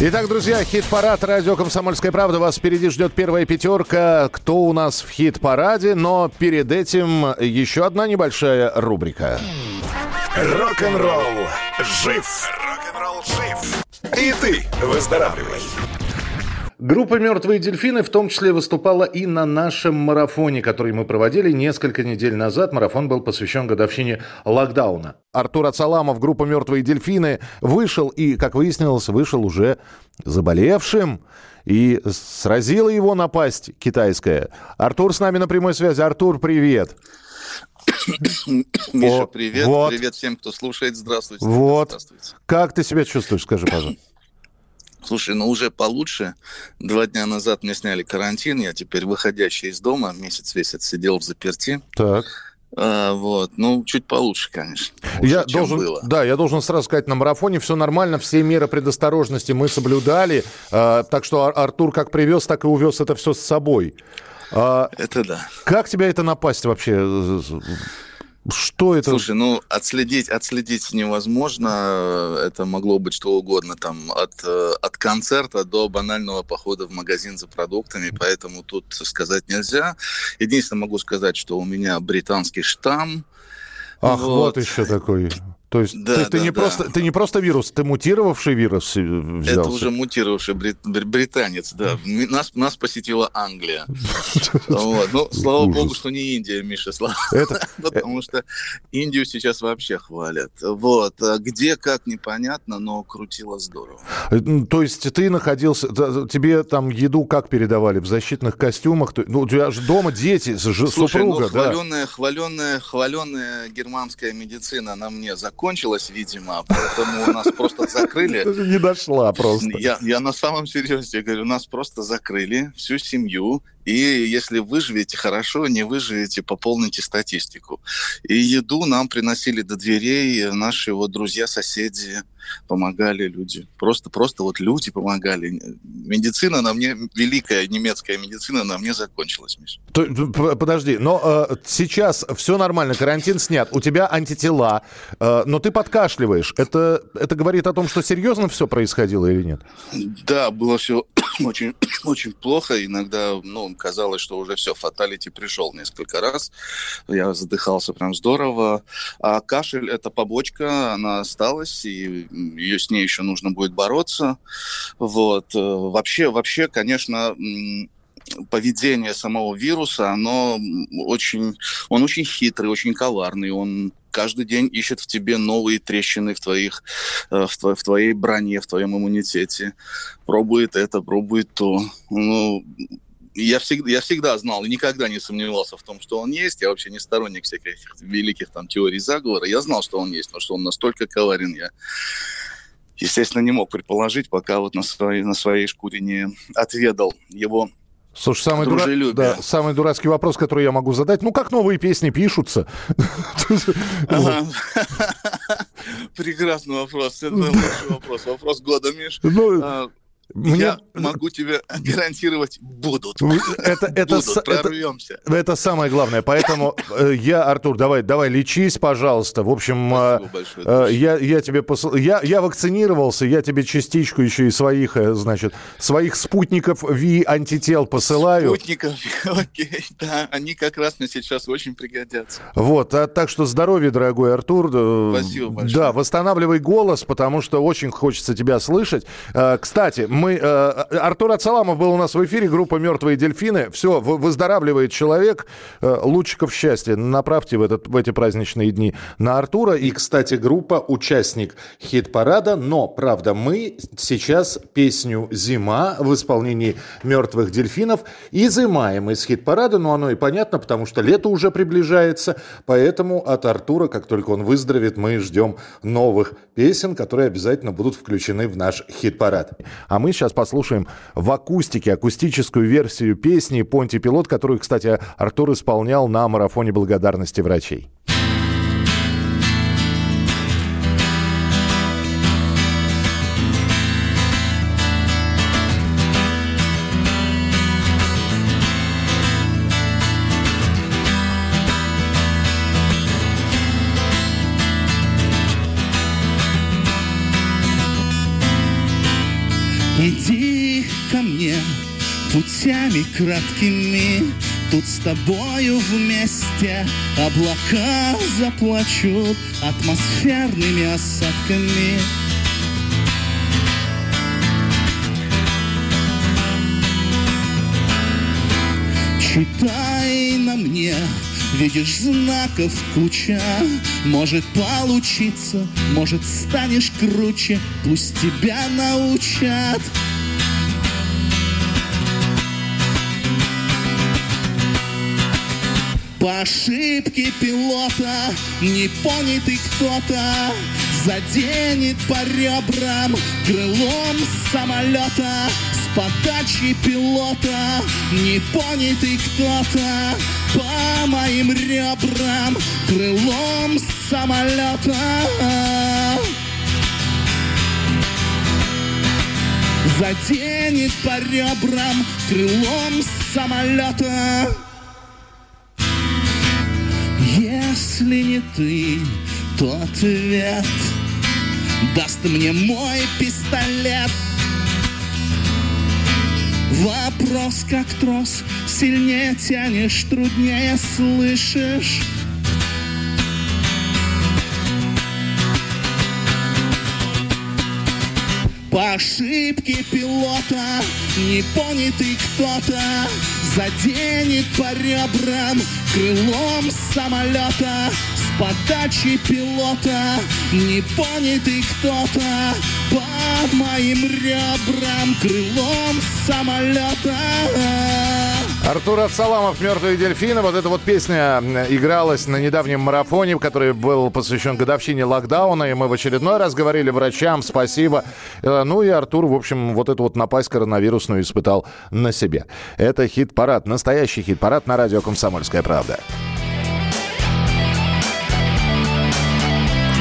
Итак, друзья, хит-парад радио «Комсомольская правда». Вас впереди ждет первая пятерка. Кто у нас в хит-параде? Но перед этим еще одна небольшая рубрика. Рок-н-ролл жив. Рок-н-ролл жив. И ты выздоравливай. Группа «Мертвые дельфины» в том числе выступала и на нашем марафоне, который мы проводили несколько недель назад. Марафон был посвящен годовщине локдауна. Артур Ацаламов, группа «Мертвые дельфины» вышел и, как выяснилось, вышел уже заболевшим. И сразила его напасть китайская. Артур с нами на прямой связи. Артур, привет. Миша, привет. вот. Привет всем, кто слушает. Здравствуйте. Вот. Здравствуйте. Как ты себя чувствуешь, скажи, пожалуйста. Слушай, ну уже получше. Два дня назад мне сняли карантин. Я теперь выходящий из дома. Месяц весь отсидел в заперти. Так. А, вот. Ну, чуть получше, конечно. Лучше, Я должен, было. да, я должен сразу сказать, на марафоне все нормально, все меры предосторожности мы соблюдали, э, так что Ар- Артур как привез, так и увез это все с собой. А, Это да. как тебя это напасть вообще? Что это? Слушай, ну отследить, отследить невозможно. Это могло быть что угодно, там от, э, от концерта до банального похода в магазин за продуктами, поэтому тут сказать нельзя. Единственное могу сказать, что у меня британский штамм. Ах, вот, вот. еще такой. То есть Да, ты, ты да, не да. просто, ты не просто вирус, ты мутировавший вирус э, взялся. Это уже мутировавший брит- бр- британец, да. Нас, нас посетила Англия. Вот. Ну, слава Ужас. богу, что не Индия, Миша, слава. Это- Потому что Индию сейчас вообще хвалят. Вот. А Где, как, непонятно, но крутило здорово. Э, То есть ты находился, тебе там еду как передавали? В защитных костюмах? Ну, у тебя же дома дети, Слушай, супруга, ну, да? хваленная, хваленная, хваленная германская медицина на мне закончилась, видимо, поэтому нас просто закрыли. Не дошла просто. Я, я на самом серьезе говорю, нас просто закрыли, всю семью, и если выживете, хорошо, не выживете, пополните статистику. И еду нам приносили до дверей наши вот друзья, соседи, помогали люди. Просто, просто вот люди помогали. Медицина на мне, великая немецкая медицина на мне закончилась, п- Подожди, но э, сейчас все нормально, карантин снят, у тебя антитела, э, но ты подкашливаешь. Это, это говорит о том, что серьезно все происходило или нет? Да, было все очень, очень плохо. Иногда, ну, казалось, что уже все, фаталити пришел несколько раз. Я задыхался прям здорово. А кашель – это побочка, она осталась, и ее, с ней еще нужно будет бороться. Вот. Э, Вообще, вообще, конечно, поведение самого вируса, оно очень, он очень хитрый, очень коварный, он каждый день ищет в тебе новые трещины в твоих, э, в, тво- в твоей броне, в твоем иммунитете. Пробует это, пробует то. Ну, я всегда, я всегда знал и никогда не сомневался в том, что он есть. Я вообще не сторонник всяких великих там теорий заговора. Я знал, что он есть, но что он настолько коварен, я, естественно, не мог предположить, пока вот на своей, на своей шкуре не отведал его Слушай, самый, дура- да, самый дурацкий вопрос, который я могу задать, ну как новые песни пишутся? Прекрасный вопрос. Это лучший вопрос. Вопрос года, Миш. Мне- Я могу тебе гарантировать, будут. Это, это, Будут, с- это, прорвемся. это самое главное. Поэтому э, я, Артур, давай, давай, лечись, пожалуйста. В общем, э, большое. э, я, я тебе посыл... я, я вакцинировался, я тебе частичку еще и своих, э, значит, своих спутников ВИ антител посылаю. Спутников, окей, да, они как раз мне сейчас очень пригодятся. Вот, а, так что здоровья, дорогой Артур. Спасибо большое. Да, восстанавливай голос, потому что очень хочется тебя слышать. Кстати, мы... э, Артур Ацаламов был у нас в эфире, группа «Мертвые дельфины». Все, выздоравливает человек. Э, Лучиков счастья направьте в, этот, в эти праздничные дни на Артура. И, кстати, группа участник хит-парада. Но, правда, мы сейчас песню «Зима» в исполнении «Мертвых дельфинов» изымаем из хит-парада. Но оно и понятно, потому что лето уже приближается. Поэтому от Артура, как только он выздоровеет, мы ждем новых песен, которые обязательно будут включены в наш хит-парад. А мы мы сейчас послушаем в акустике акустическую версию песни «Понти Пилот», которую, кстати, Артур исполнял на марафоне благодарности врачей. Иди ко мне путями краткими, Тут с тобою вместе облака заплачут атмосферными осадками. Читай на мне, видишь знаков куча, может получиться, может станешь круче, пусть тебя научат. По ошибке пилота непонятый кто-то. Заденет по ребрам крылом самолета. С подачи пилота непонятый кто-то. По моим ребрам крылом самолета. Заденет по ребрам крылом самолета. Если не ты, то ответ Даст мне мой пистолет Вопрос как трос Сильнее тянешь, труднее слышишь По ошибке пилота Непонятый кто-то Заденет по ребрам Крылом самолета. С подачи пилота Непонятый кто-то По моим ребрам Крылом самолета Артур Ацаламов «Мертвые дельфины». Вот эта вот песня игралась на недавнем марафоне, который был посвящен годовщине локдауна. И мы в очередной раз говорили врачам спасибо. Э, ну и Артур, в общем, вот эту вот напасть коронавирусную испытал на себе. Это хит-парад, настоящий хит-парад на радио «Комсомольская правда».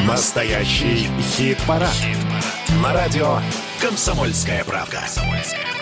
Настоящий хит-парад. хит-парад. На радио «Комсомольская правда». «Комсомольская